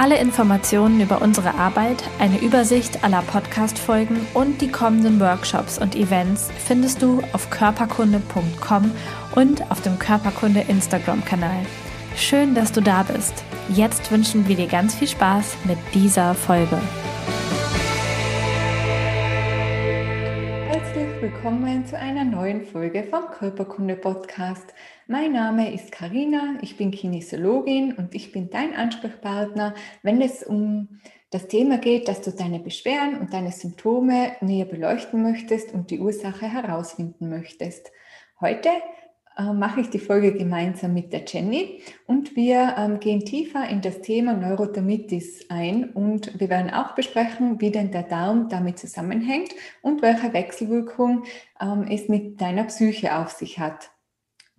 Alle Informationen über unsere Arbeit, eine Übersicht aller Podcast-Folgen und die kommenden Workshops und Events findest du auf körperkunde.com und auf dem Körperkunde Instagram-Kanal. Schön, dass du da bist. Jetzt wünschen wir dir ganz viel Spaß mit dieser Folge. willkommen zu einer neuen Folge vom Körperkunde Podcast. Mein Name ist Karina, ich bin Kinesiologin und ich bin dein Ansprechpartner, wenn es um das Thema geht, dass du deine Beschwerden und deine Symptome näher beleuchten möchtest und die Ursache herausfinden möchtest. Heute äh, mache ich die Folge gemeinsam mit der Jenny und wir ähm, gehen tiefer in das Thema Neurodermitis ein und wir werden auch besprechen, wie denn der Darm damit zusammenhängt und welche Wechselwirkung ähm, es mit deiner Psyche auf sich hat.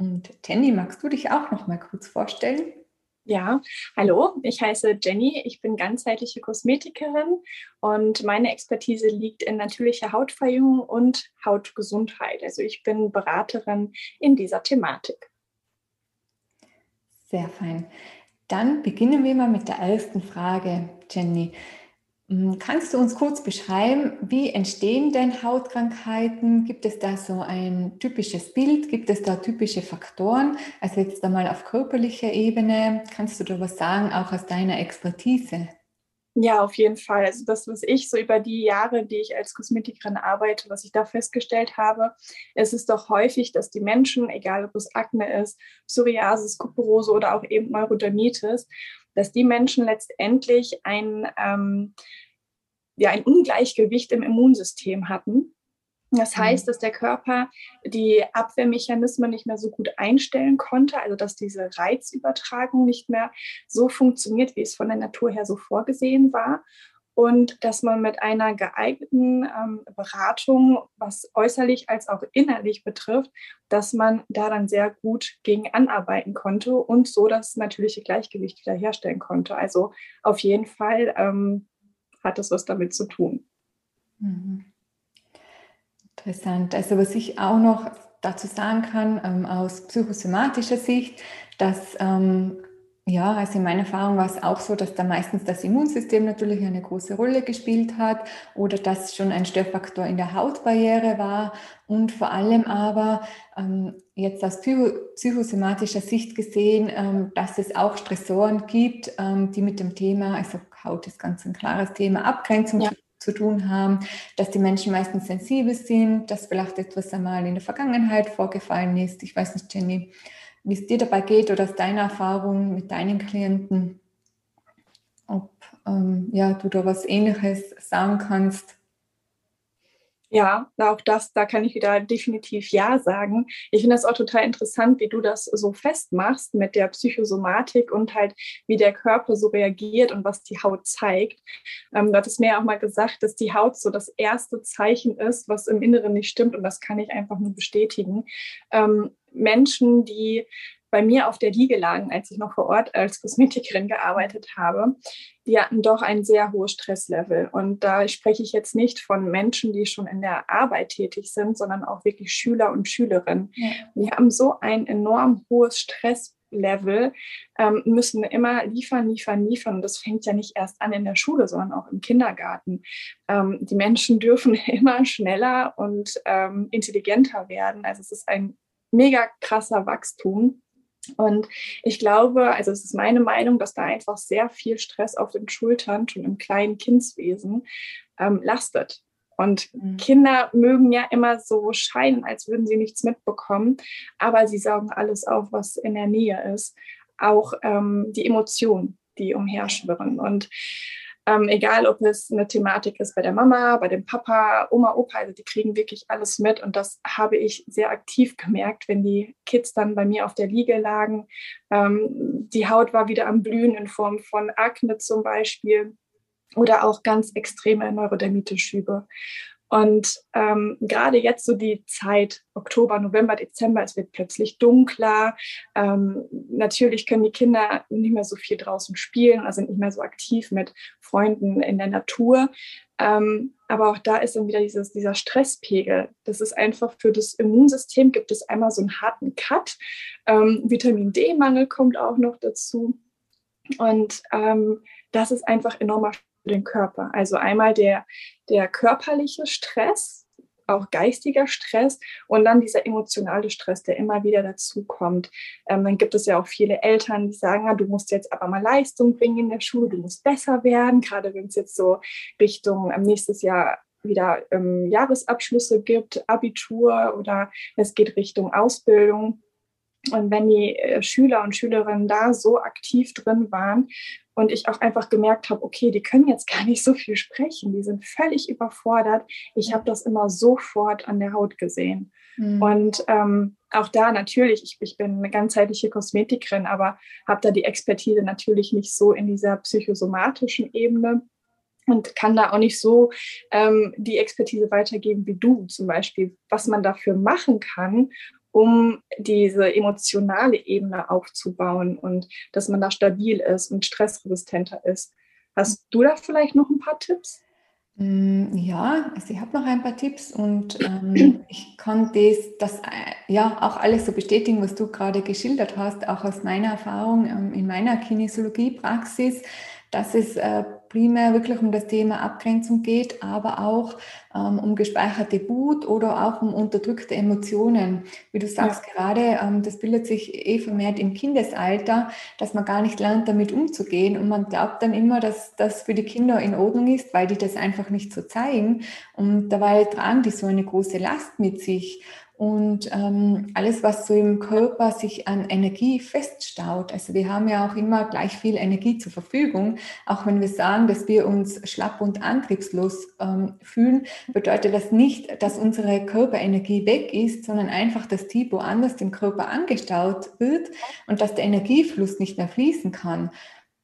Und Jenny, magst du dich auch noch mal kurz vorstellen? Ja, hallo, ich heiße Jenny, ich bin ganzheitliche Kosmetikerin und meine Expertise liegt in natürlicher Hautverjüngung und Hautgesundheit. Also ich bin Beraterin in dieser Thematik. Sehr fein. Dann beginnen wir mal mit der ersten Frage, Jenny. Hm, kannst du uns kurz beschreiben, wie entstehen denn Hautkrankheiten? Gibt es da so ein typisches Bild? Gibt es da typische Faktoren? Also jetzt einmal auf körperlicher Ebene. Kannst du da was sagen, auch aus deiner Expertise? Ja, auf jeden Fall. Also das, was ich so über die Jahre, die ich als Kosmetikerin arbeite, was ich da festgestellt habe, es ist doch häufig, dass die Menschen, egal ob es Akne ist, Psoriasis, Kuperose oder auch eben Neurodermitis, dass die Menschen letztendlich ein, ähm, ja, ein Ungleichgewicht im Immunsystem hatten. Das mhm. heißt, dass der Körper die Abwehrmechanismen nicht mehr so gut einstellen konnte, also dass diese Reizübertragung nicht mehr so funktioniert, wie es von der Natur her so vorgesehen war und dass man mit einer geeigneten ähm, Beratung, was äußerlich als auch innerlich betrifft, dass man da dann sehr gut gegen anarbeiten konnte und so das natürliche Gleichgewicht wiederherstellen konnte. Also auf jeden Fall ähm, hat das was damit zu tun. Mhm. Interessant. Also was ich auch noch dazu sagen kann ähm, aus psychosomatischer Sicht, dass ähm, ja, also in meiner Erfahrung war es auch so, dass da meistens das Immunsystem natürlich eine große Rolle gespielt hat oder dass schon ein Störfaktor in der Hautbarriere war und vor allem aber ähm, jetzt aus psycho psychosomatischer Sicht gesehen, ähm, dass es auch Stressoren gibt, ähm, die mit dem Thema, also Haut ist ganz ein klares Thema, Abgrenzung ja. zu, zu tun haben, dass die Menschen meistens sensibel sind, dass vielleicht etwas einmal in der Vergangenheit vorgefallen ist. Ich weiß nicht, Jenny, wie es dir dabei geht oder aus deiner Erfahrung mit deinen Klienten, ob ähm, ja, du da was Ähnliches sagen kannst. Ja, auch das, da kann ich wieder definitiv Ja sagen. Ich finde das auch total interessant, wie du das so festmachst mit der Psychosomatik und halt, wie der Körper so reagiert und was die Haut zeigt. Ähm, du hattest mir auch mal gesagt, dass die Haut so das erste Zeichen ist, was im Inneren nicht stimmt und das kann ich einfach nur bestätigen. Ähm, Menschen, die bei mir auf der Liege lagen, als ich noch vor Ort als Kosmetikerin gearbeitet habe, die hatten doch ein sehr hohes Stresslevel. Und da spreche ich jetzt nicht von Menschen, die schon in der Arbeit tätig sind, sondern auch wirklich Schüler und Schülerinnen. Ja. Die haben so ein enorm hohes Stresslevel, ähm, müssen immer liefern, liefern, liefern. Und das fängt ja nicht erst an in der Schule, sondern auch im Kindergarten. Ähm, die Menschen dürfen immer schneller und ähm, intelligenter werden. Also es ist ein mega krasser Wachstum. Und ich glaube, also es ist meine Meinung, dass da einfach sehr viel Stress auf den Schultern schon im kleinen Kindswesen ähm, lastet. Und mhm. Kinder mögen ja immer so scheinen, als würden sie nichts mitbekommen, aber sie saugen alles auf, was in der Nähe ist. Auch ähm, die Emotionen, die umherschwirren. Und ähm, egal, ob es eine Thematik ist bei der Mama, bei dem Papa, Oma, Opa, also die kriegen wirklich alles mit. Und das habe ich sehr aktiv gemerkt, wenn die Kids dann bei mir auf der Liege lagen. Ähm, die Haut war wieder am Blühen in Form von Akne zum Beispiel oder auch ganz extreme Neurodermitis-Schübe. Und ähm, gerade jetzt so die Zeit Oktober, November, Dezember, es wird plötzlich dunkler. Ähm, natürlich können die Kinder nicht mehr so viel draußen spielen, also sind nicht mehr so aktiv mit Freunden in der Natur. Ähm, aber auch da ist dann wieder dieses, dieser Stresspegel. Das ist einfach für das Immunsystem gibt es einmal so einen harten Cut. Ähm, Vitamin D-Mangel kommt auch noch dazu. Und ähm, das ist einfach enormer den Körper. Also einmal der, der körperliche Stress, auch geistiger Stress und dann dieser emotionale Stress, der immer wieder dazu kommt. Ähm, dann gibt es ja auch viele Eltern, die sagen, ja, du musst jetzt aber mal Leistung bringen in der Schule, du musst besser werden, gerade wenn es jetzt so Richtung ähm, nächstes Jahr wieder ähm, Jahresabschlüsse gibt, Abitur oder es geht Richtung Ausbildung. Und wenn die äh, Schüler und Schülerinnen da so aktiv drin waren und ich auch einfach gemerkt habe, okay, die können jetzt gar nicht so viel sprechen, die sind völlig überfordert. Ich habe das immer sofort an der Haut gesehen. Mhm. Und ähm, auch da natürlich, ich, ich bin eine ganzheitliche Kosmetikerin, aber habe da die Expertise natürlich nicht so in dieser psychosomatischen Ebene und kann da auch nicht so ähm, die Expertise weitergeben wie du zum Beispiel, was man dafür machen kann, um diese emotionale Ebene aufzubauen und dass man da stabil ist und stressresistenter ist. Hast du da vielleicht noch ein paar Tipps? Mm, ja, also ich habe noch ein paar Tipps und ähm, ich kann das, das äh, ja auch alles so bestätigen, was du gerade geschildert hast, auch aus meiner Erfahrung ähm, in meiner Kinesiologiepraxis dass es äh, primär wirklich um das Thema Abgrenzung geht, aber auch ähm, um gespeicherte Wut oder auch um unterdrückte Emotionen. Wie du sagst ja. gerade, ähm, das bildet sich eh vermehrt im Kindesalter, dass man gar nicht lernt, damit umzugehen. Und man glaubt dann immer, dass das für die Kinder in Ordnung ist, weil die das einfach nicht so zeigen. Und dabei tragen die so eine große Last mit sich und ähm, alles, was so im Körper sich an Energie feststaut. Also wir haben ja auch immer gleich viel Energie zur Verfügung. Auch wenn wir sagen, dass wir uns schlapp und antriebslos ähm, fühlen, bedeutet das nicht, dass unsere Körperenergie weg ist, sondern einfach, dass die woanders im Körper angestaut wird und dass der Energiefluss nicht mehr fließen kann.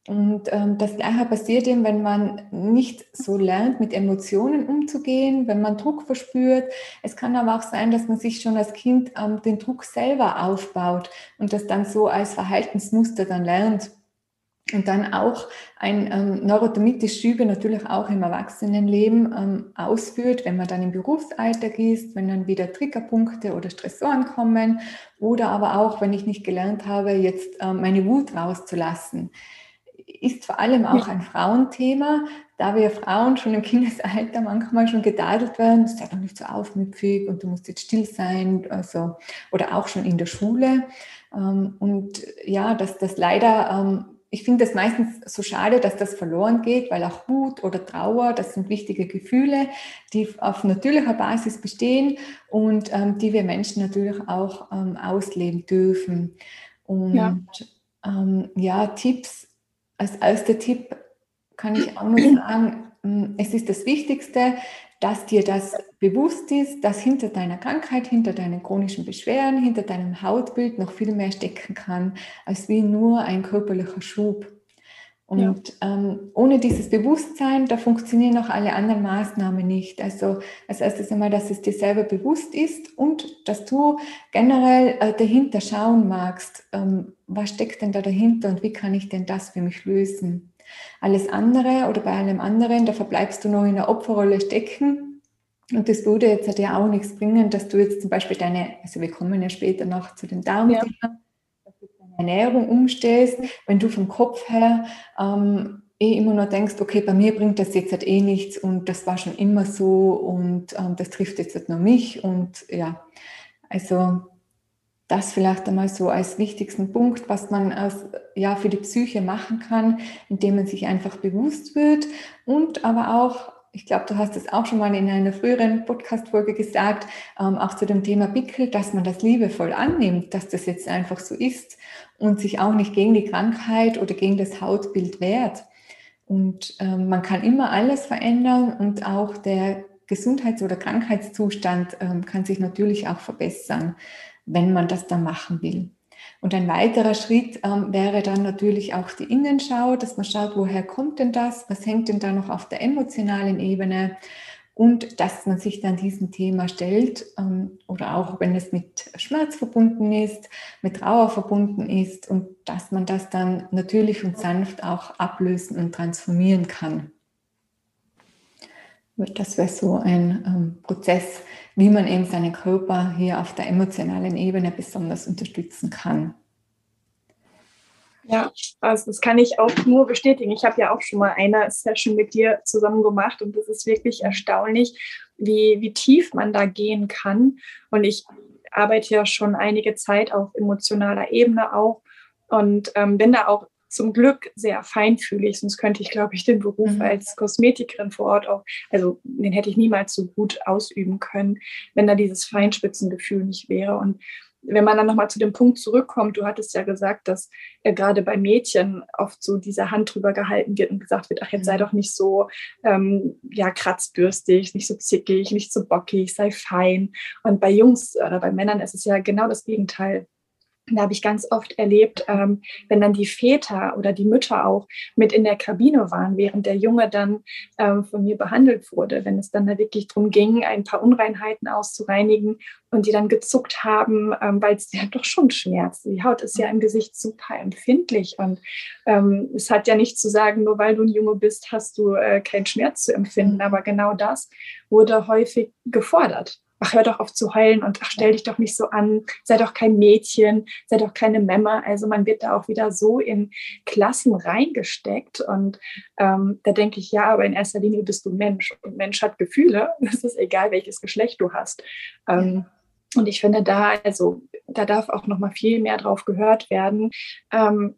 Und ähm, das Gleiche passiert eben, wenn man nicht so lernt, mit Emotionen umzugehen, wenn man Druck verspürt. Es kann aber auch sein, dass man sich schon als Kind ähm, den Druck selber aufbaut und das dann so als Verhaltensmuster dann lernt. Und dann auch ein ähm, neurodermitis Schübe natürlich auch im Erwachsenenleben ähm, ausführt, wenn man dann im Berufsalltag ist, wenn dann wieder Triggerpunkte oder Stressoren kommen oder aber auch, wenn ich nicht gelernt habe, jetzt ähm, meine Wut rauszulassen ist vor allem auch ein Frauenthema, da wir Frauen schon im Kindesalter manchmal schon gedadelt werden, sei doch nicht so aufmüpfig und du musst jetzt still sein, also, oder auch schon in der Schule. Ähm, und ja, dass das leider, ähm, ich finde das meistens so schade, dass das verloren geht, weil auch Wut oder Trauer, das sind wichtige Gefühle, die auf natürlicher Basis bestehen und ähm, die wir Menschen natürlich auch ausleben dürfen. Und ja, ja Tipps als erster Tipp kann ich auch nur sagen, mm, es ist das Wichtigste, dass dir das bewusst ist, dass hinter deiner Krankheit, hinter deinen chronischen Beschwerden, hinter deinem Hautbild noch viel mehr stecken kann, als wie nur ein körperlicher Schub. Und ja. ähm, ohne dieses Bewusstsein, da funktionieren auch alle anderen Maßnahmen nicht. Also als erstes einmal, dass es dir selber bewusst ist und dass du generell äh, dahinter schauen magst, ähm, was steckt denn da dahinter und wie kann ich denn das für mich lösen. Alles andere oder bei allem anderen, da verbleibst du noch in der Opferrolle stecken. Und das würde jetzt ja auch nichts bringen, dass du jetzt zum Beispiel deine, also wir kommen ja später noch zu den Darmthemen, ja Ernährung umstellst, wenn du vom Kopf her ähm, eh immer nur denkst, okay, bei mir bringt das jetzt halt eh nichts und das war schon immer so und ähm, das trifft jetzt halt nur mich und ja, also das vielleicht einmal so als wichtigsten Punkt, was man als, ja, für die Psyche machen kann, indem man sich einfach bewusst wird und aber auch ich glaube, du hast es auch schon mal in einer früheren Podcast-Folge gesagt, ähm, auch zu dem Thema Pickel, dass man das liebevoll annimmt, dass das jetzt einfach so ist und sich auch nicht gegen die Krankheit oder gegen das Hautbild wehrt. Und ähm, man kann immer alles verändern und auch der Gesundheits- oder Krankheitszustand ähm, kann sich natürlich auch verbessern, wenn man das dann machen will. Und ein weiterer Schritt ähm, wäre dann natürlich auch die Innenschau, dass man schaut, woher kommt denn das, was hängt denn da noch auf der emotionalen Ebene und dass man sich dann diesem Thema stellt ähm, oder auch wenn es mit Schmerz verbunden ist, mit Trauer verbunden ist und dass man das dann natürlich und sanft auch ablösen und transformieren kann. Das wäre so ein ähm, Prozess, wie man eben seinen Körper hier auf der emotionalen Ebene besonders unterstützen kann. Ja, also das kann ich auch nur bestätigen. Ich habe ja auch schon mal eine Session mit dir zusammen gemacht und das ist wirklich erstaunlich, wie, wie tief man da gehen kann. Und ich arbeite ja schon einige Zeit auf emotionaler Ebene auch und ähm, bin da auch zum Glück sehr feinfühlig, sonst könnte ich, glaube ich, den Beruf mhm. als Kosmetikerin vor Ort auch, also den hätte ich niemals so gut ausüben können, wenn da dieses Feinspitzengefühl nicht wäre. Und wenn man dann nochmal zu dem Punkt zurückkommt, du hattest ja gesagt, dass äh, gerade bei Mädchen oft so diese Hand drüber gehalten wird und gesagt wird, ach, jetzt sei mhm. doch nicht so ähm, ja, kratzbürstig, nicht so zickig, nicht so bockig, sei fein. Und bei Jungs oder bei Männern ist es ja genau das Gegenteil da habe ich ganz oft erlebt, ähm, wenn dann die Väter oder die Mütter auch mit in der Kabine waren, während der Junge dann ähm, von mir behandelt wurde, wenn es dann da wirklich darum ging, ein paar Unreinheiten auszureinigen und die dann gezuckt haben, ähm, weil es ja doch schon schmerzt. Die Haut ist ja im Gesicht super empfindlich und ähm, es hat ja nicht zu sagen, nur weil du ein Junge bist, hast du äh, keinen Schmerz zu empfinden, mhm. aber genau das wurde häufig gefordert ach, hör doch auf zu heulen und ach, stell dich doch nicht so an, sei doch kein Mädchen, sei doch keine Memme. Also man wird da auch wieder so in Klassen reingesteckt. Und ähm, da denke ich, ja, aber in erster Linie bist du Mensch und Mensch hat Gefühle. Es ist egal, welches Geschlecht du hast. Ähm, und ich finde da, also da darf auch noch mal viel mehr drauf gehört werden. Ähm,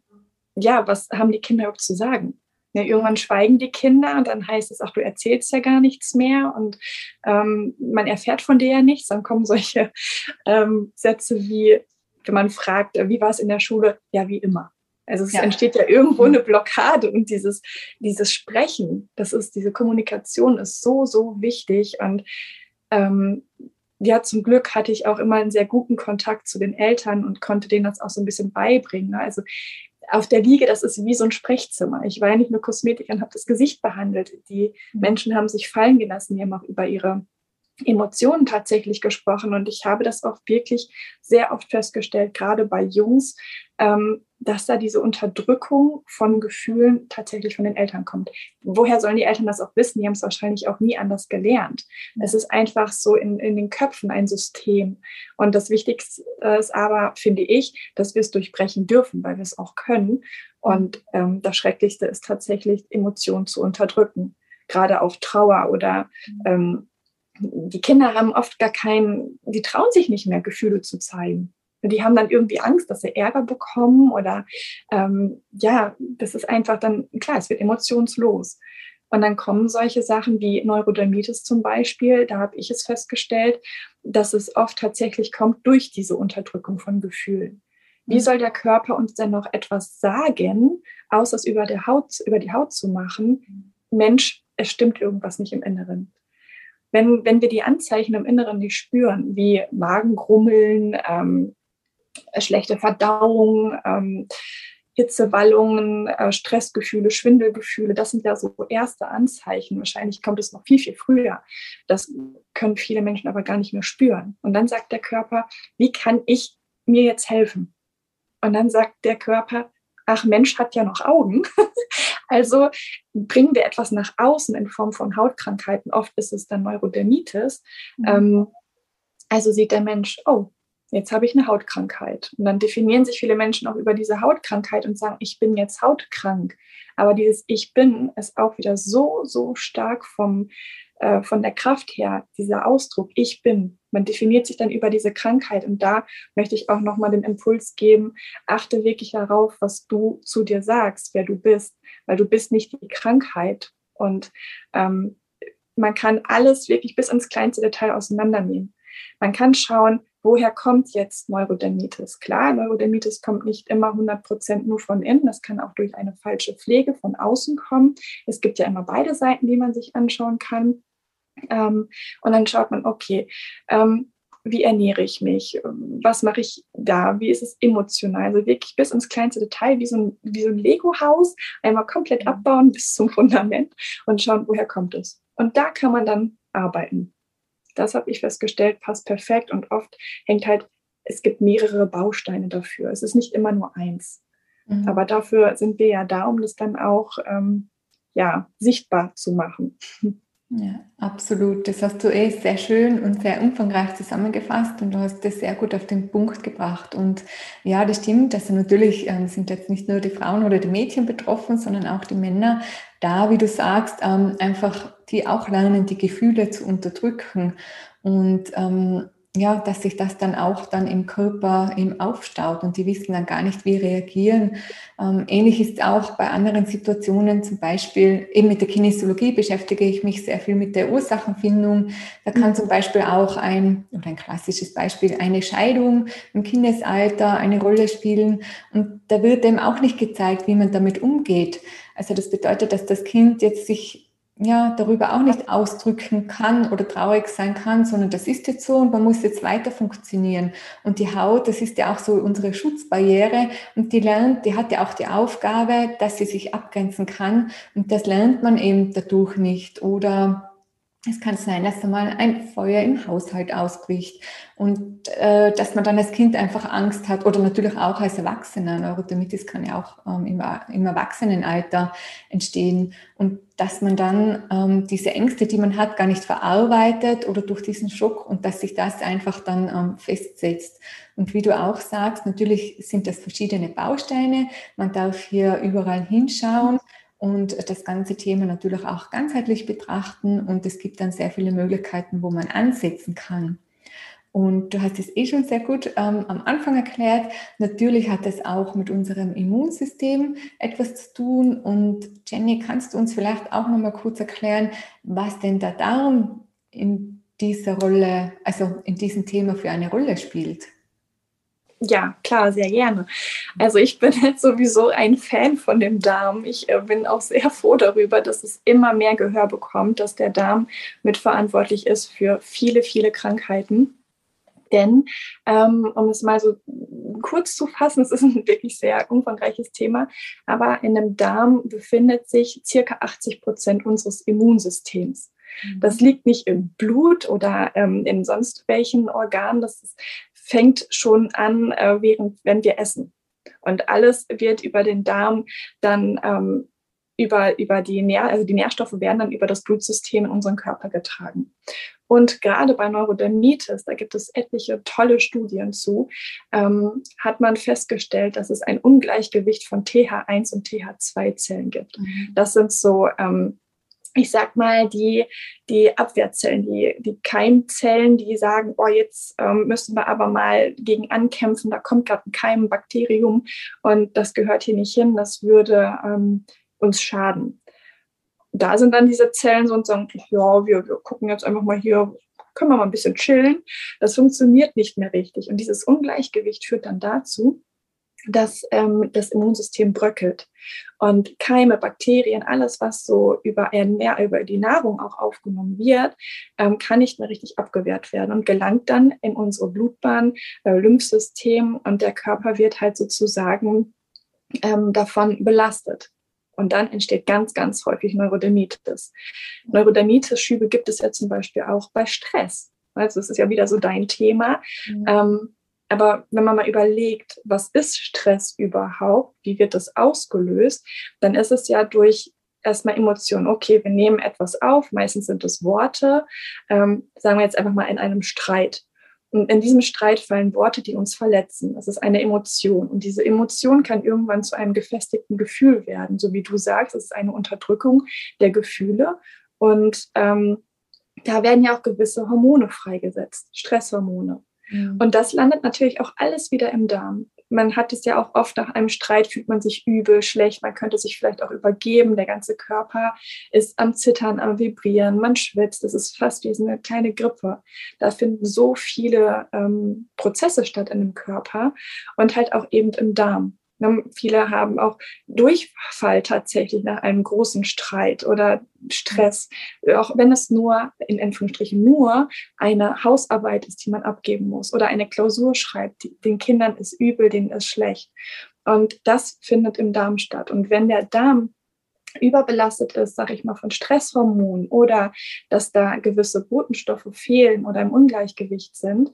ja, was haben die Kinder überhaupt zu sagen? Ja, irgendwann schweigen die Kinder und dann heißt es, ach, du erzählst ja gar nichts mehr und ähm, man erfährt von dir ja nichts. Dann kommen solche ähm, Sätze wie, wenn man fragt, äh, wie war es in der Schule? Ja, wie immer. Also es ja. entsteht ja irgendwo eine Blockade und dieses, dieses Sprechen, das ist, diese Kommunikation ist so, so wichtig und ähm, ja, zum Glück hatte ich auch immer einen sehr guten Kontakt zu den Eltern und konnte denen das auch so ein bisschen beibringen. Also auf der Wiege, das ist wie so ein Sprechzimmer. Ich war ja nicht nur Kosmetikerin, habe das Gesicht behandelt. Die mhm. Menschen haben sich fallen gelassen, die haben auch über ihre Emotionen tatsächlich gesprochen. Und ich habe das auch wirklich sehr oft festgestellt, gerade bei Jungs, ähm, dass da diese Unterdrückung von Gefühlen tatsächlich von den Eltern kommt. Woher sollen die Eltern das auch wissen? Die haben es wahrscheinlich auch nie anders gelernt. Es ist einfach so in, in den Köpfen ein System. Und das Wichtigste ist aber, finde ich, dass wir es durchbrechen dürfen, weil wir es auch können. Und ähm, das Schrecklichste ist tatsächlich, Emotionen zu unterdrücken, gerade auf Trauer oder ähm, die Kinder haben oft gar keinen, die trauen sich nicht mehr, Gefühle zu zeigen. Die haben dann irgendwie Angst, dass sie Ärger bekommen oder ähm, ja, das ist einfach dann, klar, es wird emotionslos. Und dann kommen solche Sachen wie Neurodermitis zum Beispiel. Da habe ich es festgestellt, dass es oft tatsächlich kommt durch diese Unterdrückung von Gefühlen. Wie mhm. soll der Körper uns denn noch etwas sagen, außer es über, der Haut, über die Haut zu machen? Mensch, es stimmt irgendwas nicht im Inneren wenn, wenn wir die Anzeichen im Inneren nicht spüren, wie Magengrummeln, ähm, schlechte Verdauung, ähm, Hitzewallungen, äh, Stressgefühle, Schwindelgefühle, das sind ja so erste Anzeichen. Wahrscheinlich kommt es noch viel, viel früher. Das können viele Menschen aber gar nicht mehr spüren. Und dann sagt der Körper, wie kann ich mir jetzt helfen? Und dann sagt der Körper, ach Mensch hat ja noch Augen. also bringen wir etwas nach außen in Form von Hautkrankheiten. Oft ist es dann Neurodermitis. Mhm. Ähm, also sieht der Mensch, oh, jetzt habe ich eine Hautkrankheit. Und dann definieren sich viele Menschen auch über diese Hautkrankheit und sagen, ich bin jetzt hautkrank. Aber dieses Ich bin ist auch wieder so, so stark vom, äh, von der Kraft her, dieser Ausdruck, ich bin. Man definiert sich dann über diese Krankheit. Und da möchte ich auch nochmal den Impuls geben, achte wirklich darauf, was du zu dir sagst, wer du bist, weil du bist nicht die Krankheit. Und ähm, man kann alles wirklich bis ins kleinste Detail auseinandernehmen. Man kann schauen, woher kommt jetzt Neurodermitis? Klar, Neurodermitis kommt nicht immer 100 Prozent nur von innen. Das kann auch durch eine falsche Pflege von außen kommen. Es gibt ja immer beide Seiten, die man sich anschauen kann. Ähm, und dann schaut man, okay, ähm, wie ernähre ich mich? Was mache ich da? Wie ist es emotional? Also wirklich bis ins kleinste Detail, wie so ein, wie so ein Lego-Haus, einmal komplett mhm. abbauen bis zum Fundament und schauen, woher kommt es. Und da kann man dann arbeiten. Das habe ich festgestellt, passt perfekt und oft hängt halt, es gibt mehrere Bausteine dafür. Es ist nicht immer nur eins. Mhm. Aber dafür sind wir ja da, um das dann auch ähm, ja, sichtbar zu machen. Ja, absolut. Das hast du eh sehr schön und sehr umfangreich zusammengefasst und du hast das sehr gut auf den Punkt gebracht. Und ja, das stimmt. Also natürlich ähm, sind jetzt nicht nur die Frauen oder die Mädchen betroffen, sondern auch die Männer da, wie du sagst, ähm, einfach die auch lernen, die Gefühle zu unterdrücken. Und ähm, ja, dass sich das dann auch dann im Körper eben aufstaut und die wissen dann gar nicht, wie reagieren. Ähm, ähnlich ist auch bei anderen Situationen, zum Beispiel eben mit der Kinesiologie beschäftige ich mich sehr viel mit der Ursachenfindung. Da kann zum Beispiel auch ein, oder ein klassisches Beispiel, eine Scheidung im Kindesalter eine Rolle spielen und da wird eben auch nicht gezeigt, wie man damit umgeht. Also das bedeutet, dass das Kind jetzt sich ja, darüber auch nicht ausdrücken kann oder traurig sein kann, sondern das ist jetzt so und man muss jetzt weiter funktionieren. Und die Haut, das ist ja auch so unsere Schutzbarriere und die lernt, die hat ja auch die Aufgabe, dass sie sich abgrenzen kann und das lernt man eben dadurch nicht oder es kann sein, dass da mal ein Feuer im Haushalt ausbricht und äh, dass man dann als Kind einfach Angst hat oder natürlich auch als Erwachsener. Neurodermitis kann ja auch ähm, im, im, Erwachsenenalter entstehen und dass man dann ähm, diese Ängste, die man hat, gar nicht verarbeitet oder durch diesen Schock und dass sich das einfach dann ähm, festsetzt. Und wie du auch sagst, natürlich sind das verschiedene Bausteine. Man darf hier überall hinschauen und das ganze Thema natürlich auch ganzheitlich betrachten. Und es gibt dann sehr viele Möglichkeiten, wo man ansetzen kann. Und du hast es eh schon sehr gut ähm, am Anfang erklärt. Natürlich hat es auch mit unserem Immunsystem etwas zu tun. Und Jenny, kannst du uns vielleicht auch noch mal kurz erklären, was denn der Darm in dieser Rolle, also in diesem Thema für eine Rolle spielt? Ja, klar, sehr gerne. Also ich bin jetzt sowieso ein Fan von dem Darm. Ich äh, bin auch sehr froh darüber, dass es immer mehr Gehör bekommt, dass der Darm mitverantwortlich ist für viele, viele Krankheiten. Denn, ähm, um es mal so kurz zu fassen, es ist ein wirklich sehr umfangreiches Thema, aber in dem Darm befindet sich circa 80 Prozent unseres Immunsystems. Das mhm. liegt nicht im Blut oder ähm, in sonst welchen Organen. Das ist fängt schon an, äh, während, wenn wir essen. Und alles wird über den Darm dann ähm, über, über die, Nähr also die Nährstoffe werden dann über das Blutsystem in unseren Körper getragen. Und gerade bei Neurodermitis, da gibt es etliche tolle Studien zu, ähm, hat man festgestellt, dass es ein Ungleichgewicht von TH1 und TH2-Zellen gibt. Mhm. Das sind so ähm, ich sag mal, die, die Abwehrzellen, die, die Keimzellen, die sagen, oh, jetzt ähm, müssen wir aber mal gegen ankämpfen, da kommt gerade ein Keimbakterium und das gehört hier nicht hin, das würde ähm, uns schaden. Da sind dann diese Zellen so und sagen, ja, wir, wir gucken jetzt einfach mal hier, können wir mal ein bisschen chillen. Das funktioniert nicht mehr richtig. Und dieses Ungleichgewicht führt dann dazu, dass ähm, das Immunsystem bröckelt. Und Keime, Bakterien, alles, was so über, über die Nahrung auch aufgenommen wird, ähm, kann nicht mehr richtig abgewehrt werden und gelangt dann in unsere Blutbahn, äh, Lymphsystem und der Körper wird halt sozusagen ähm, davon belastet. Und dann entsteht ganz, ganz häufig Neurodermitis. Neurodermitis-Schübe gibt es ja zum Beispiel auch bei Stress. Also es ist ja wieder so dein Thema. Mhm. Aber wenn man mal überlegt, was ist Stress überhaupt? Wie wird das ausgelöst? Dann ist es ja durch erstmal Emotionen. Okay, wir nehmen etwas auf, meistens sind es Worte, ähm, sagen wir jetzt einfach mal in einem Streit. Und in diesem Streit fallen Worte, die uns verletzen. Das ist eine Emotion. Und diese Emotion kann irgendwann zu einem gefestigten Gefühl werden. So wie du sagst, es ist eine Unterdrückung der Gefühle. Und ähm, da werden ja auch gewisse Hormone freigesetzt, Stresshormone. Und das landet natürlich auch alles wieder im Darm. Man hat es ja auch oft nach einem Streit fühlt man sich übel, schlecht, man könnte sich vielleicht auch übergeben, der ganze Körper ist am Zittern, am Vibrieren, man schwitzt, das ist fast wie eine kleine Grippe. Da finden so viele ähm, Prozesse statt in dem Körper und halt auch eben im Darm. Ne, viele haben auch Durchfall tatsächlich nach einem großen Streit oder Stress, auch wenn es nur, in Anführungsstrichen, nur eine Hausarbeit ist, die man abgeben muss oder eine Klausur schreibt. Den Kindern ist übel, denen ist schlecht. Und das findet im Darm statt. Und wenn der Darm überbelastet ist, sage ich mal, von Stresshormonen oder dass da gewisse Botenstoffe fehlen oder im Ungleichgewicht sind,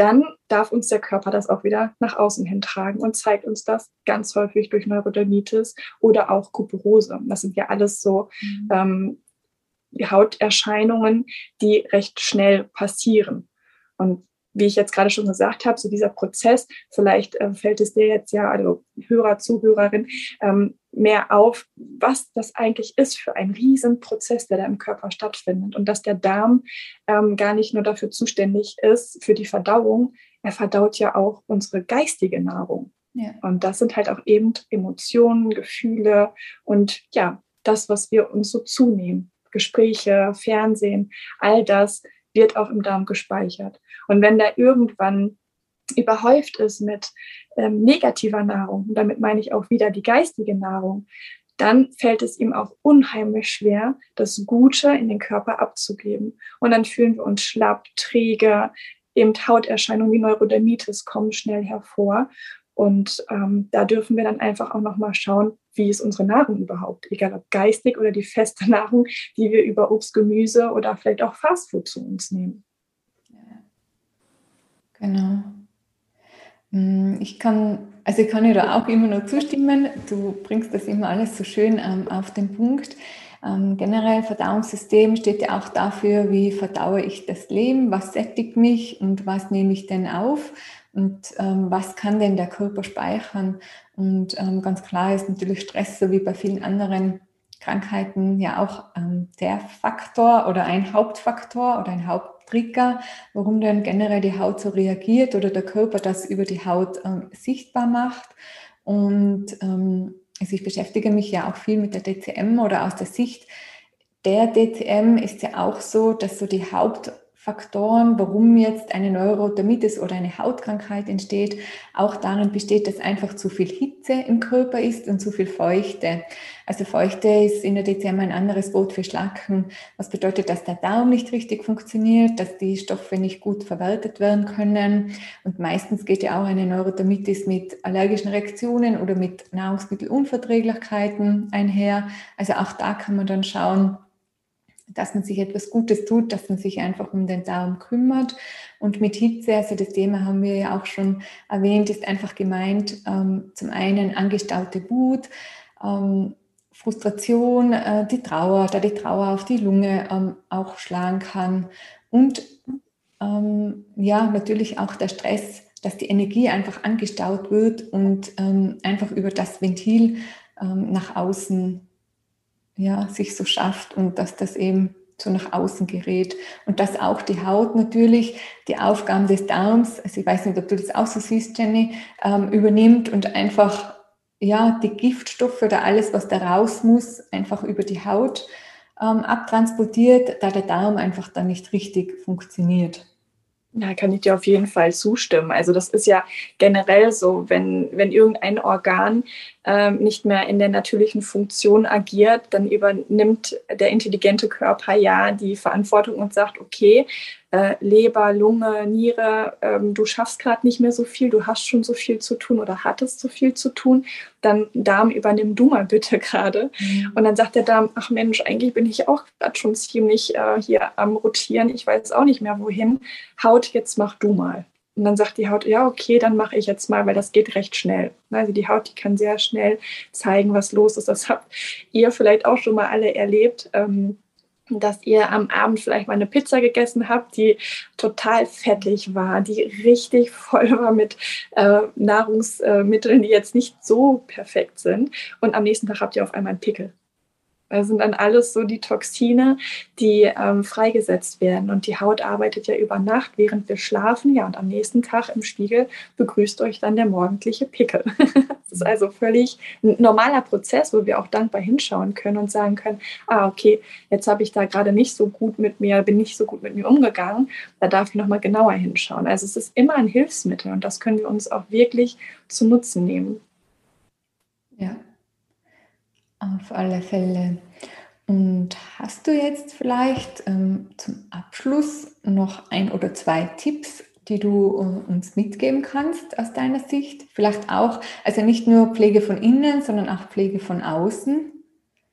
dann darf uns der Körper das auch wieder nach außen hin tragen und zeigt uns das ganz häufig durch Neurodermitis oder auch Kuperose. Das sind ja alles so mhm. ähm, Hauterscheinungen, die recht schnell passieren. Und wie ich jetzt gerade schon gesagt habe, so dieser Prozess, vielleicht äh, fällt es dir jetzt ja, also Hörer, Zuhörerin, ähm, mehr auf, was das eigentlich ist für ein Riesenprozess, der da im Körper stattfindet und dass der Darm ähm, gar nicht nur dafür zuständig ist, für die Verdauung, er verdaut ja auch unsere geistige Nahrung. Ja. Und das sind halt auch eben Emotionen, Gefühle und ja, das, was wir uns so zunehmen. Gespräche, Fernsehen, all das wird auch im Darm gespeichert. Und wenn da irgendwann überhäuft ist mit ähm, negativer Nahrung, und damit meine ich auch wieder die geistige Nahrung, dann fällt es ihm auch unheimlich schwer, das Gute in den Körper abzugeben. Und dann fühlen wir uns schlapp, träge, eben Hauterscheinungen wie Neurodermitis kommen schnell hervor. Und ähm, da dürfen wir dann einfach auch nochmal schauen, wie ist unsere Nahrung überhaupt, egal ob geistig oder die feste Nahrung, die wir über Obst, Gemüse oder vielleicht auch Fastfood zu uns nehmen. Genau. Mm, ich kann, also ich kann dir da auch immer nur zustimmen. Du bringst das immer alles so schön ähm, auf den Punkt. Ähm, generell Verdauungssystem steht ja auch dafür, wie verdaue ich das Leben, was sättigt mich und was nehme ich denn auf und ähm, was kann denn der Körper speichern. Und ähm, ganz klar ist natürlich Stress, so wie bei vielen anderen Krankheiten, ja auch ähm, der Faktor oder ein Hauptfaktor oder ein Haupttrigger, warum dann generell die Haut so reagiert oder der Körper das über die Haut ähm, sichtbar macht. Und ähm, also ich beschäftige mich ja auch viel mit der DCM oder aus der Sicht der DCM ist ja auch so, dass so die Haupt Faktoren, warum jetzt eine Neurodermitis oder eine Hautkrankheit entsteht, auch darin besteht, dass einfach zu viel Hitze im Körper ist und zu viel Feuchte. Also Feuchte ist in der DCM ein anderes Wort für Schlacken, was bedeutet, dass der Darm nicht richtig funktioniert, dass die Stoffe nicht gut verwertet werden können. Und meistens geht ja auch eine Neurodermitis mit allergischen Reaktionen oder mit Nahrungsmittelunverträglichkeiten einher. Also auch da kann man dann schauen, dass man sich etwas Gutes tut, dass man sich einfach um den Darm kümmert. Und mit Hitze, also das Thema haben wir ja auch schon erwähnt, ist einfach gemeint, ähm, zum einen angestaute Wut, ähm, Frustration, äh, die Trauer, da die Trauer auf die Lunge ähm, auch schlagen kann. Und ähm, ja, natürlich auch der Stress, dass die Energie einfach angestaut wird und ähm, einfach über das Ventil ähm, nach außen ja, sich so schafft und dass das eben so nach außen gerät. Und dass auch die Haut natürlich die Aufgaben des Darms, also ich weiß nicht, ob du das auch so siehst, Jenny, ähm, übernimmt und einfach ja, die Giftstoffe oder alles, was da raus muss, einfach über die Haut ähm, abtransportiert, da der Darm einfach dann nicht richtig funktioniert. Ja, kann ich dir auf jeden Fall zustimmen. Also das ist ja generell so, wenn, wenn irgendein Organ ähm, nicht mehr in der natürlichen Funktion agiert, dann übernimmt der intelligente Körper ja die Verantwortung und sagt, okay, äh, Leber, Lunge, Niere, ähm, du schaffst gerade nicht mehr so viel, du hast schon so viel zu tun oder hattest so viel zu tun, dann Darm, übernimm du mal bitte gerade. Mhm. Und dann sagt der Darm, ach Mensch, eigentlich bin ich auch gerade schon ziemlich äh, hier am Rotieren, ich weiß auch nicht mehr wohin. Haut, jetzt mach du mal. Und dann sagt die Haut, ja, okay, dann mache ich jetzt mal, weil das geht recht schnell. Also die Haut, die kann sehr schnell zeigen, was los ist. Das habt ihr vielleicht auch schon mal alle erlebt. Ähm, dass ihr am Abend vielleicht mal eine Pizza gegessen habt, die total fettig war, die richtig voll war mit äh, Nahrungsmitteln, die jetzt nicht so perfekt sind. Und am nächsten Tag habt ihr auf einmal einen Pickel. Das sind dann alles so die Toxine, die ähm, freigesetzt werden. Und die Haut arbeitet ja über Nacht, während wir schlafen. Ja, und am nächsten Tag im Spiegel begrüßt euch dann der morgendliche Pickel. das ist also völlig ein normaler Prozess, wo wir auch dankbar hinschauen können und sagen können, ah, okay, jetzt habe ich da gerade nicht so gut mit mir, bin nicht so gut mit mir umgegangen. Da darf ich nochmal genauer hinschauen. Also es ist immer ein Hilfsmittel und das können wir uns auch wirklich zu Nutzen nehmen. Ja, auf alle Fälle. Und hast du jetzt vielleicht ähm, zum Abschluss noch ein oder zwei Tipps, die du äh, uns mitgeben kannst aus deiner Sicht? Vielleicht auch, also nicht nur Pflege von innen, sondern auch Pflege von außen?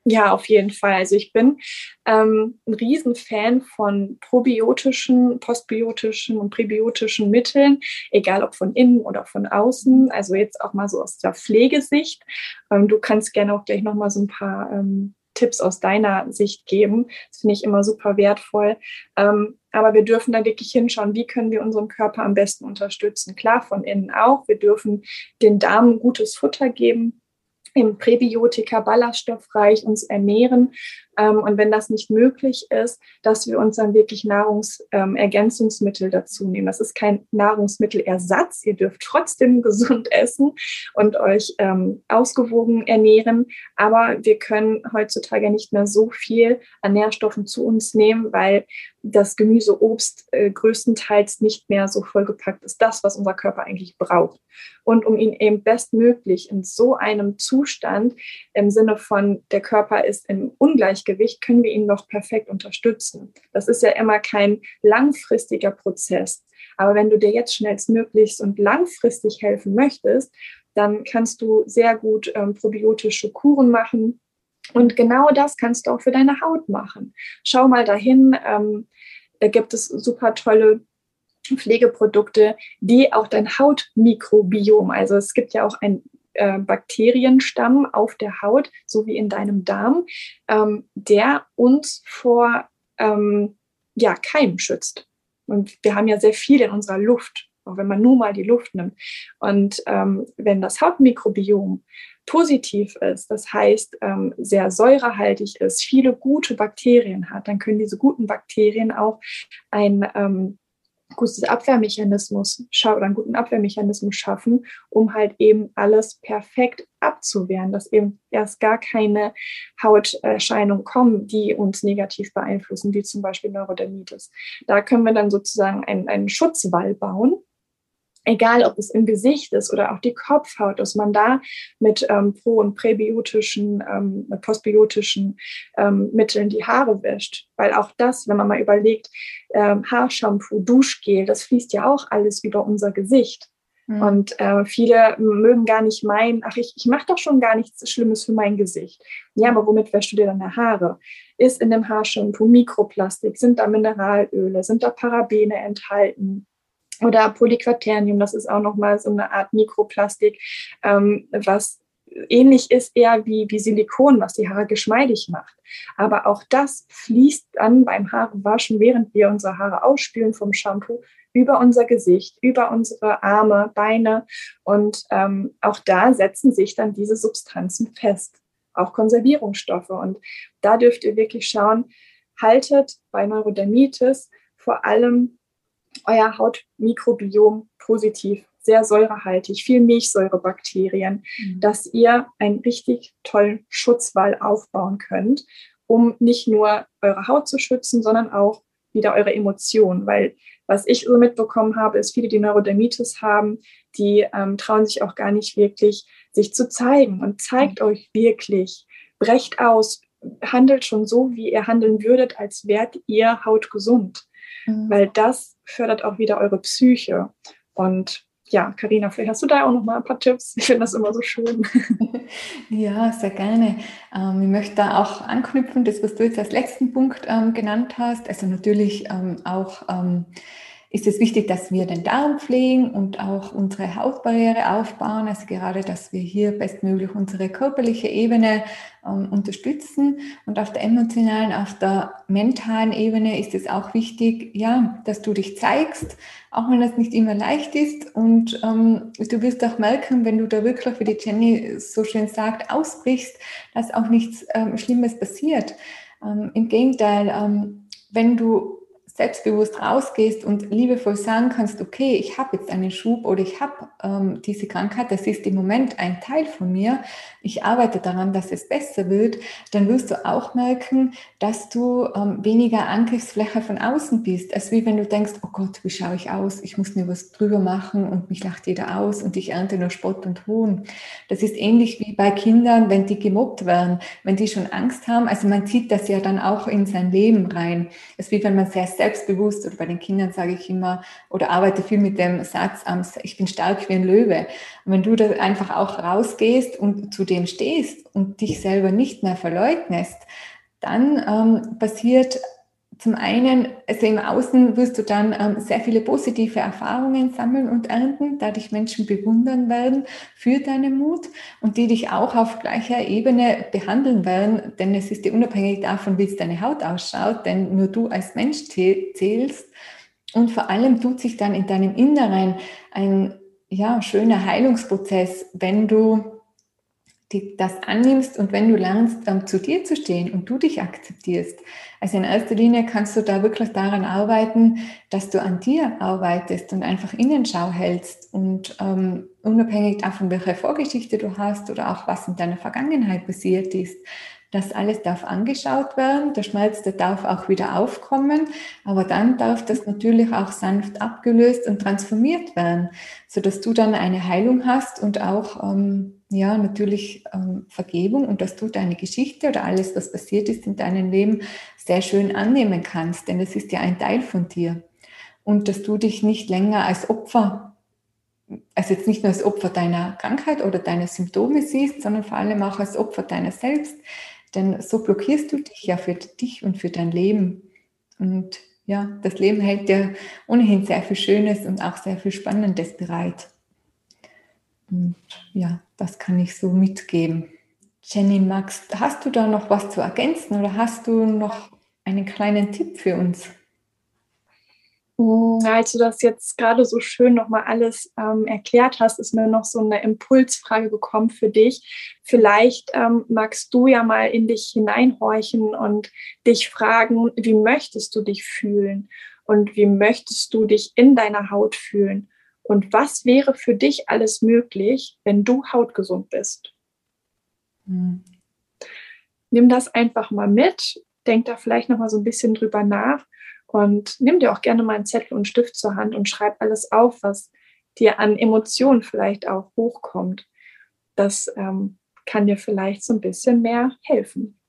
Ja, auf jeden Fall. Also ich bin ähm, ein Riesenfan von probiotischen, postbiotischen und präbiotischen Mitteln, egal ob von innen oder von außen. Also jetzt auch mal so aus der Pflegesicht. Ähm, du kannst gerne auch gleich nochmal so ein paar ähm, Tipps aus deiner Sicht geben. Das finde ich immer super wertvoll. Ähm, aber wir dürfen da wirklich hinschauen, wie können wir unseren Körper am besten unterstützen. Klar, von innen auch. Wir dürfen den Darm gutes Futter geben im Präbiotika ballaststoffreich uns ernähren. Ähm, und wenn das nicht möglich ist, dass wir uns dann wirklich Nahrungsergänzungsmittel ähm, dazu nehmen. Das ist kein Nahrungsmittelersatz. Ihr dürft trotzdem gesund essen und euch ähm, ausgewogen ernähren. Aber wir können heutzutage nicht mehr so viel an Nährstoffen zu uns nehmen, weil das Gemüse, Obst äh, größtenteils nicht mehr so vollgepackt ist. Das, was unser Körper eigentlich braucht. Und um ihn eben bestmöglich in so einem Zustand im Sinne von der Körper ist im Ungleichgewicht, können wir ihn noch perfekt unterstützen. Das ist ja immer kein langfristiger Prozess. Aber wenn du dir jetzt schnellstmöglichst und langfristig helfen möchtest, dann kannst du sehr gut ähm, probiotische Kuren machen, und genau das kannst du auch für deine Haut machen. Schau mal dahin, ähm, da gibt es super tolle Pflegeprodukte, die auch dein Hautmikrobiom, also es gibt ja auch ein äh, Bakterienstamm auf der Haut, so wie in deinem Darm, ähm, der uns vor ähm, ja, Keimen schützt. Und wir haben ja sehr viel in unserer Luft, auch wenn man nur mal die Luft nimmt. Und ähm, wenn das Hautmikrobiom positiv ist, das heißt ähm, sehr säurehaltig ist, viele gute Bakterien hat, dann können diese guten Bakterien auch ein ähm, gutes Abwehrmechanismus oder einen guten Abwehrmechanismus schaffen, um halt eben alles perfekt abzuwehren, dass eben erst gar keine Hauterscheinungen kommen, die uns negativ beeinflussen, wie zum Beispiel Neurodermitis. Da können wir dann sozusagen einen, einen Schutzwall bauen egal ob es im Gesicht ist oder auch die Kopfhaut, dass man da mit ähm, pro- und präbiotischen, ähm, postbiotischen ähm, Mitteln die Haare wäscht. Weil auch das, wenn man mal überlegt, ähm, Haarshampoo, Duschgel, das fließt ja auch alles über unser Gesicht. Mhm. Und äh, viele mögen gar nicht meinen, ach, ich, ich mache doch schon gar nichts Schlimmes für mein Gesicht. Ja, aber womit wäschst du dir deine Haare? Ist in dem Haarshampoo Mikroplastik? Sind da Mineralöle? Sind da Parabene enthalten? Oder Polyquaternium, das ist auch nochmal so eine Art Mikroplastik, ähm, was ähnlich ist eher wie, wie Silikon, was die Haare geschmeidig macht. Aber auch das fließt dann beim Haarewaschen, während wir unsere Haare ausspülen vom Shampoo, über unser Gesicht, über unsere Arme, Beine. Und ähm, auch da setzen sich dann diese Substanzen fest, auch Konservierungsstoffe. Und da dürft ihr wirklich schauen, haltet bei Neurodermitis vor allem euer Hautmikrobiom positiv, sehr säurehaltig, viel Milchsäurebakterien, mhm. dass ihr einen richtig tollen Schutzwall aufbauen könnt, um nicht nur eure Haut zu schützen, sondern auch wieder eure Emotionen, weil was ich so mitbekommen habe, ist, viele, die Neurodermitis haben, die ähm, trauen sich auch gar nicht wirklich, sich zu zeigen und zeigt mhm. euch wirklich, brecht aus, handelt schon so, wie ihr handeln würdet, als wärt ihr hautgesund, mhm. weil das fördert auch wieder eure Psyche. Und ja, Karina, vielleicht hast du da auch noch mal ein paar Tipps. Ich finde das immer so schön. Ja, sehr gerne. Ähm, ich möchte da auch anknüpfen, das, was du jetzt als letzten Punkt ähm, genannt hast. Also natürlich ähm, auch ist es wichtig, dass wir den Darm pflegen und auch unsere Hautbarriere aufbauen. Also gerade, dass wir hier bestmöglich unsere körperliche Ebene ähm, unterstützen. Und auf der emotionalen, auf der mentalen Ebene ist es auch wichtig, ja, dass du dich zeigst, auch wenn das nicht immer leicht ist. Und ähm, du wirst auch merken, wenn du da wirklich, wie die Jenny so schön sagt, ausbrichst, dass auch nichts ähm, Schlimmes passiert. Ähm, Im Gegenteil, ähm, wenn du selbstbewusst rausgehst und liebevoll sagen kannst, okay, ich habe jetzt einen Schub oder ich habe ähm, diese Krankheit, das ist im Moment ein Teil von mir, ich arbeite daran, dass es besser wird, dann wirst du auch merken, dass du ähm, weniger Angriffsfläche von außen bist, als wie wenn du denkst, oh Gott, wie schaue ich aus, ich muss mir was drüber machen und mich lacht jeder aus und ich ernte nur Spott und Hohn. Das ist ähnlich wie bei Kindern, wenn die gemobbt werden, wenn die schon Angst haben, also man zieht das ja dann auch in sein Leben rein. Es ist wie wenn man sehr selbst selbstbewusst oder bei den Kindern sage ich immer oder arbeite viel mit dem Satz, ich bin stark wie ein Löwe. Und wenn du da einfach auch rausgehst und zu dem stehst und dich selber nicht mehr verleugnest, dann ähm, passiert zum einen, also im Außen wirst du dann ähm, sehr viele positive Erfahrungen sammeln und ernten, da dich Menschen bewundern werden für deinen Mut und die dich auch auf gleicher Ebene behandeln werden, denn es ist dir unabhängig davon, wie es deine Haut ausschaut, denn nur du als Mensch zählst. Und vor allem tut sich dann in deinem Inneren ein ja, schöner Heilungsprozess, wenn du die, das annimmst und wenn du lernst, ähm, zu dir zu stehen und du dich akzeptierst. Also in erster Linie kannst du da wirklich daran arbeiten, dass du an dir arbeitest und einfach Innenschau hältst und ähm, unabhängig davon, welche Vorgeschichte du hast oder auch was in deiner Vergangenheit passiert ist, das alles darf angeschaut werden, der Schmerz, der darf auch wieder aufkommen, aber dann darf das natürlich auch sanft abgelöst und transformiert werden, sodass du dann eine Heilung hast und auch ähm, ja natürlich ähm, Vergebung und dass du deine Geschichte oder alles, was passiert ist in deinem Leben, sehr schön annehmen kannst, denn es ist ja ein Teil von dir und dass du dich nicht länger als Opfer also jetzt nicht nur als Opfer deiner Krankheit oder deiner Symptome siehst, sondern vor allem auch als Opfer deiner selbst, denn so blockierst du dich ja für dich und für dein Leben. Und ja, das Leben hält dir ohnehin sehr viel Schönes und auch sehr viel Spannendes bereit. Und ja, das kann ich so mitgeben. Jenny, Max, hast du da noch was zu ergänzen oder hast du noch einen kleinen Tipp für uns? Hm, als du das jetzt gerade so schön nochmal alles ähm, erklärt hast, ist mir noch so eine Impulsfrage gekommen für dich. Vielleicht ähm, magst du ja mal in dich hineinhorchen und dich fragen, wie möchtest du dich fühlen und wie möchtest du dich in deiner Haut fühlen und was wäre für dich alles möglich, wenn du hautgesund bist. Hm. Nimm das einfach mal mit, denk da vielleicht nochmal so ein bisschen drüber nach und nimm dir auch gerne mal einen Zettel und Stift zur Hand und schreib alles auf, was dir an Emotionen vielleicht auch hochkommt. Das ähm, kann dir vielleicht so ein bisschen mehr helfen.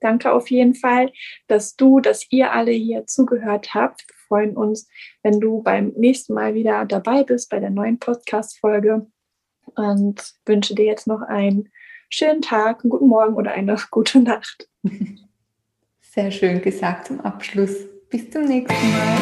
Danke auf jeden Fall, dass du, dass ihr alle hier zugehört habt. Freuen uns, wenn du beim nächsten Mal wieder dabei bist bei der neuen Podcast-Folge und wünsche dir jetzt noch einen schönen Tag, einen guten Morgen oder eine gute Nacht. Sehr schön gesagt zum Abschluss. Bis zum nächsten Mal.